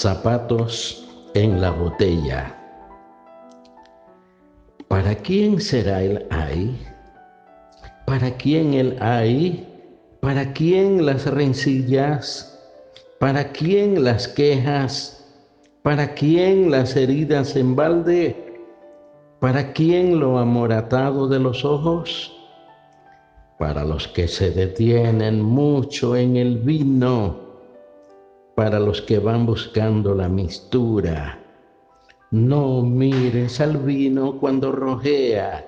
Zapatos en la botella. ¿Para quién será el ay? ¿Para quién el ay? ¿Para quién las rencillas? ¿Para quién las quejas? ¿Para quién las heridas en balde? ¿Para quién lo amoratado de los ojos? Para los que se detienen mucho en el vino, para los que van buscando la mistura. No mires al vino cuando rojea,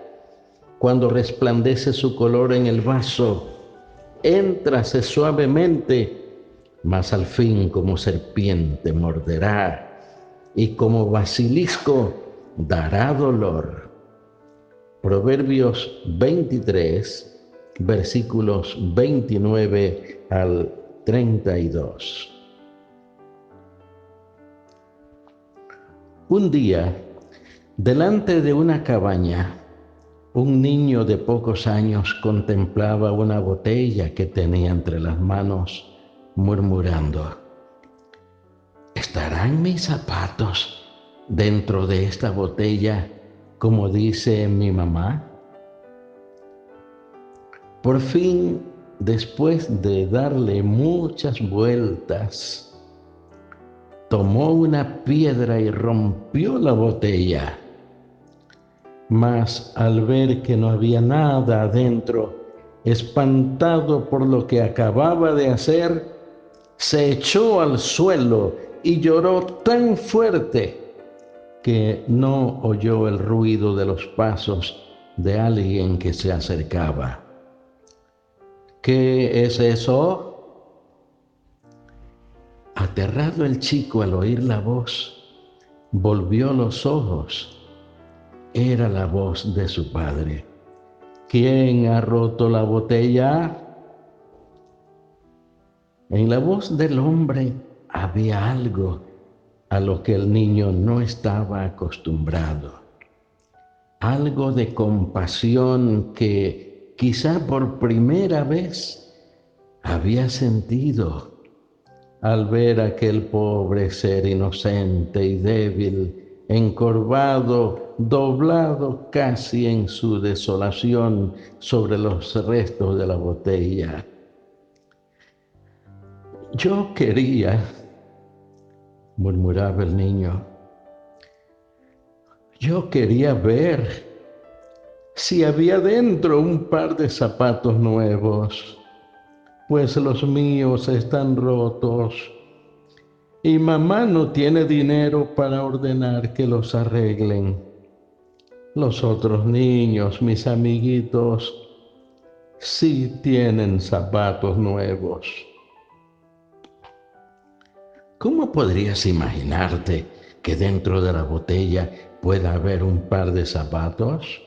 cuando resplandece su color en el vaso. Éntrase suavemente, mas al fin como serpiente morderá y como basilisco dará dolor. Proverbios 23, versículos 29 al 32. Un día, delante de una cabaña, un niño de pocos años contemplaba una botella que tenía entre las manos, murmurando, ¿Estarán mis zapatos dentro de esta botella, como dice mi mamá? Por fin, después de darle muchas vueltas, tomó una piedra y rompió la botella. Mas al ver que no había nada adentro, espantado por lo que acababa de hacer, se echó al suelo y lloró tan fuerte que no oyó el ruido de los pasos de alguien que se acercaba. ¿Qué es eso? El chico al oír la voz, volvió los ojos. Era la voz de su padre. ¿Quién ha roto la botella? En la voz del hombre había algo a lo que el niño no estaba acostumbrado, algo de compasión que quizá por primera vez había sentido al ver aquel pobre ser inocente y débil, encorvado, doblado casi en su desolación sobre los restos de la botella. Yo quería murmuraba el niño. Yo quería ver si había dentro un par de zapatos nuevos, pues los míos están rotos y mamá no tiene dinero para ordenar que los arreglen. Los otros niños, mis amiguitos, sí tienen zapatos nuevos. ¿Cómo podrías imaginarte que dentro de la botella pueda haber un par de zapatos?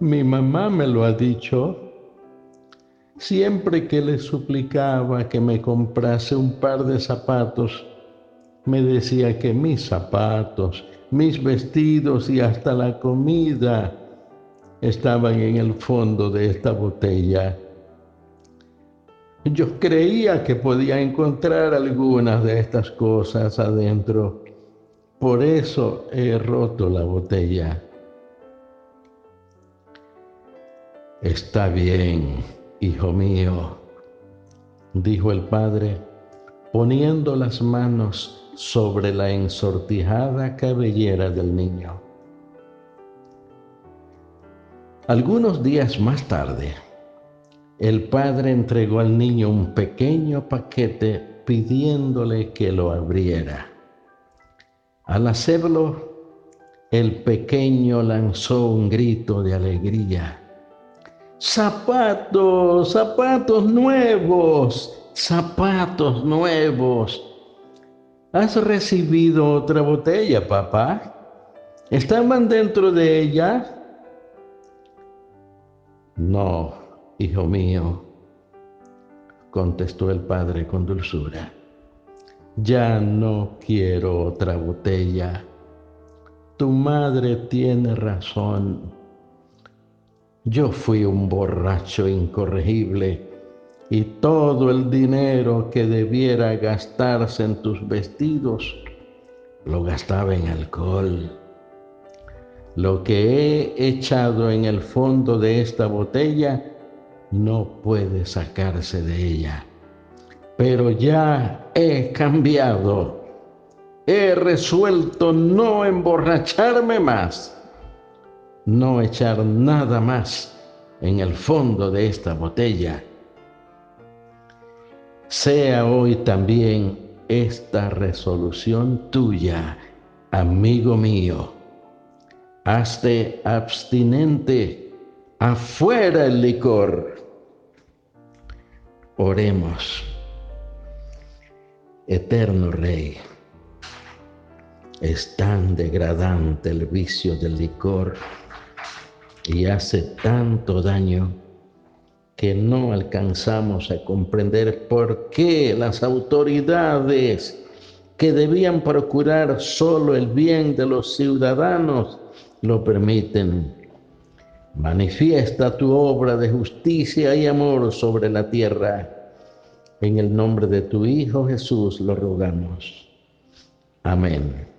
Mi mamá me lo ha dicho. Siempre que le suplicaba que me comprase un par de zapatos, me decía que mis zapatos, mis vestidos y hasta la comida estaban en el fondo de esta botella yo creía que podía encontrar algunas de estas cosas adentro. Por eso he roto la botella. Está bien, hijo mío, dijo el padre, poniendo las manos sobre la ensortijada cabellera del niño. Algunos días más tarde, el padre entregó al niño un pequeño paquete pidiéndole que lo abriera. Al hacerlo, el pequeño lanzó un grito de alegría. Zapatos, zapatos nuevos, zapatos nuevos. ¿Has recibido otra botella, papá? ¿Estaban dentro de ella? No, hijo mío, contestó el padre con dulzura. Ya no quiero otra botella. Tu madre tiene razón. Yo fui un borracho incorregible y todo el dinero que debiera gastarse en tus vestidos lo gastaba en alcohol. Lo que he echado en el fondo de esta botella no puede sacarse de ella. Pero ya he cambiado. He resuelto no emborracharme más, no echar nada más en el fondo de esta botella sea hoy también esta resolución tuya, amigo mío. Hazte abstinente, afuera el licor. Oremos. Eterno Rey, es tan degradante el vicio del licor y hace tanto daño que no alcanzamos a comprender por qué las autoridades que debían procurar solo el bien de los ciudadanos lo permiten. Manifiesta tu obra de justicia y amor sobre la tierra. En el nombre de tu Hijo Jesús lo rogamos. Amén.